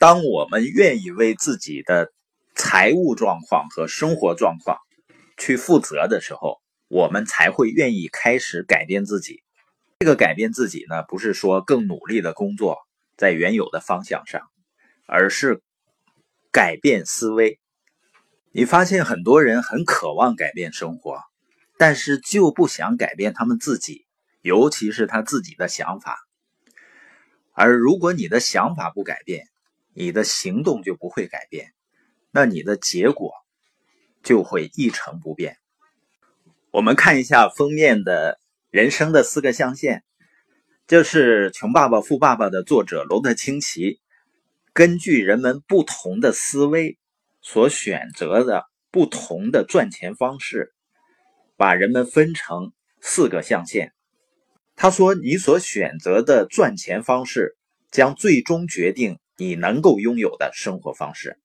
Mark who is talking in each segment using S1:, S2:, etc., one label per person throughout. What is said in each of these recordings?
S1: 当我们愿意为自己的财务状况和生活状况去负责的时候，我们才会愿意开始改变自己。这个改变自己呢，不是说更努力的工作在原有的方向上，而是改变思维。你发现很多人很渴望改变生活，但是就不想改变他们自己，尤其是他自己的想法。而如果你的想法不改变，你的行动就不会改变，那你的结果就会一成不变。我们看一下封面的。人生的四个象限，就是《穷爸爸富爸爸》的作者罗特清崎根据人们不同的思维所选择的不同的赚钱方式，把人们分成四个象限。他说：“你所选择的赚钱方式，将最终决定你能够拥有的生活方式。”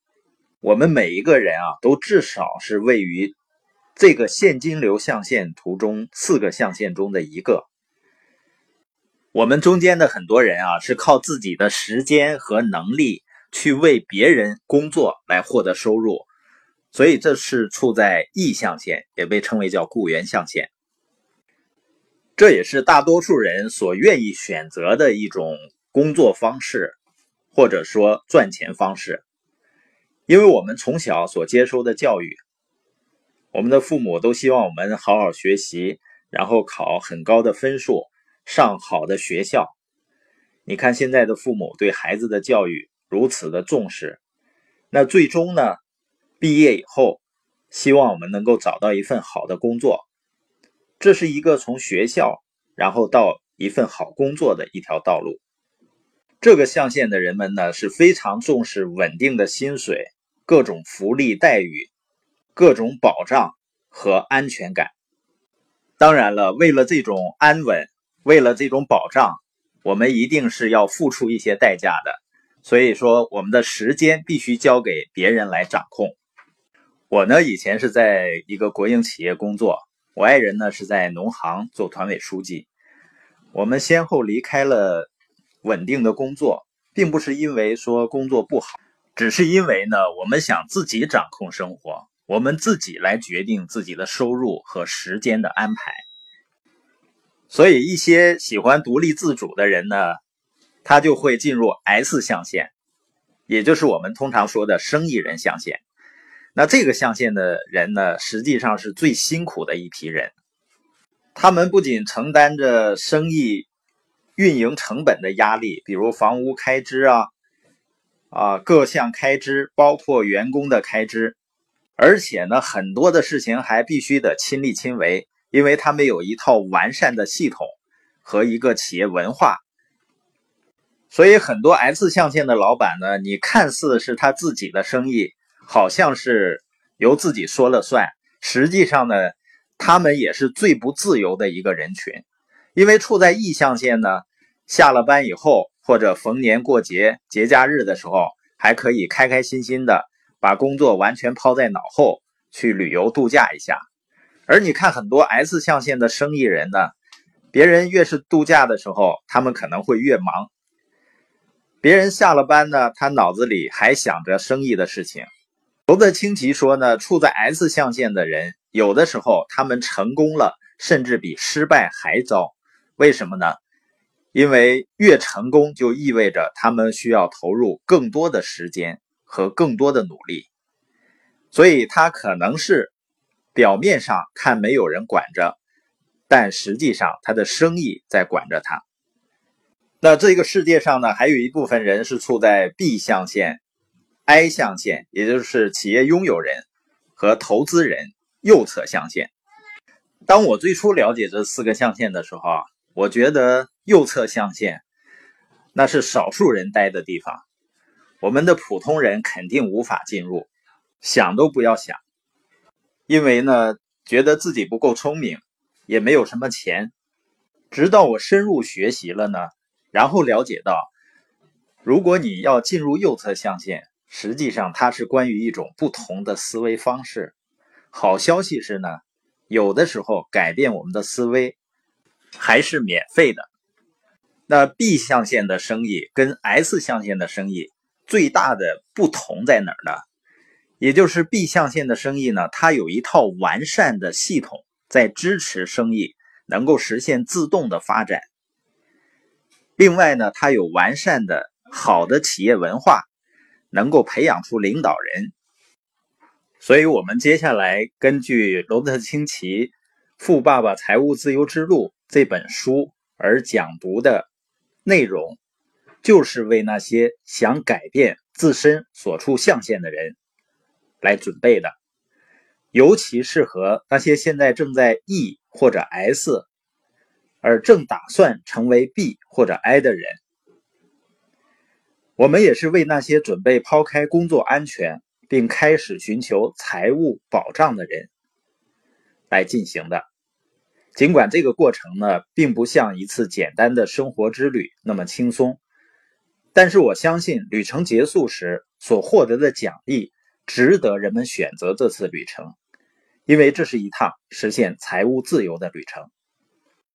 S1: 我们每一个人啊，都至少是位于。这个现金流象限图中四个象限中的一个，我们中间的很多人啊，是靠自己的时间和能力去为别人工作来获得收入，所以这是处在意象限，也被称为叫雇员象限。这也是大多数人所愿意选择的一种工作方式，或者说赚钱方式，因为我们从小所接受的教育。我们的父母都希望我们好好学习，然后考很高的分数，上好的学校。你看现在的父母对孩子的教育如此的重视，那最终呢，毕业以后，希望我们能够找到一份好的工作。这是一个从学校然后到一份好工作的一条道路。这个象限的人们呢，是非常重视稳定的薪水、各种福利待遇。各种保障和安全感，当然了，为了这种安稳，为了这种保障，我们一定是要付出一些代价的。所以说，我们的时间必须交给别人来掌控。我呢，以前是在一个国营企业工作，我爱人呢是在农行做团委书记。我们先后离开了稳定的工作，并不是因为说工作不好，只是因为呢，我们想自己掌控生活。我们自己来决定自己的收入和时间的安排，所以一些喜欢独立自主的人呢，他就会进入 S 象限，也就是我们通常说的生意人象限。那这个象限的人呢，实际上是最辛苦的一批人，他们不仅承担着生意运营成本的压力，比如房屋开支啊，啊各项开支，包括员工的开支。而且呢，很多的事情还必须得亲力亲为，因为他们有一套完善的系统和一个企业文化。所以，很多 S 象限的老板呢，你看似是他自己的生意，好像是由自己说了算，实际上呢，他们也是最不自由的一个人群。因为处在 E 象限呢，下了班以后或者逢年过节、节假日的时候，还可以开开心心的。把工作完全抛在脑后，去旅游度假一下。而你看很多 S 象限的生意人呢，别人越是度假的时候，他们可能会越忙。别人下了班呢，他脑子里还想着生意的事情。罗德清奇说呢，处在 S 象限的人，有的时候他们成功了，甚至比失败还糟。为什么呢？因为越成功，就意味着他们需要投入更多的时间。和更多的努力，所以他可能是表面上看没有人管着，但实际上他的生意在管着他。那这个世界上呢，还有一部分人是处在 B 象限、I 象限，也就是企业拥有人和投资人右侧象限。当我最初了解这四个象限的时候啊，我觉得右侧象限那是少数人待的地方。我们的普通人肯定无法进入，想都不要想，因为呢，觉得自己不够聪明，也没有什么钱。直到我深入学习了呢，然后了解到，如果你要进入右侧象限，实际上它是关于一种不同的思维方式。好消息是呢，有的时候改变我们的思维还是免费的。那 B 象限的生意跟 S 象限的生意。最大的不同在哪儿呢？也就是 B 象限的生意呢，它有一套完善的系统在支持生意能够实现自动的发展。另外呢，它有完善的好的企业文化，能够培养出领导人。所以，我们接下来根据罗伯特清崎《富爸爸财务自由之路》这本书而讲读的内容，就是为那些想改变自身所处象限的人来准备的，尤其适合那些现在正在 E 或者 S，而正打算成为 B 或者 I 的人。我们也是为那些准备抛开工作安全。并开始寻求财务保障的人来进行的。尽管这个过程呢，并不像一次简单的生活之旅那么轻松，但是我相信旅程结束时所获得的奖励值得人们选择这次旅程，因为这是一趟实现财务自由的旅程。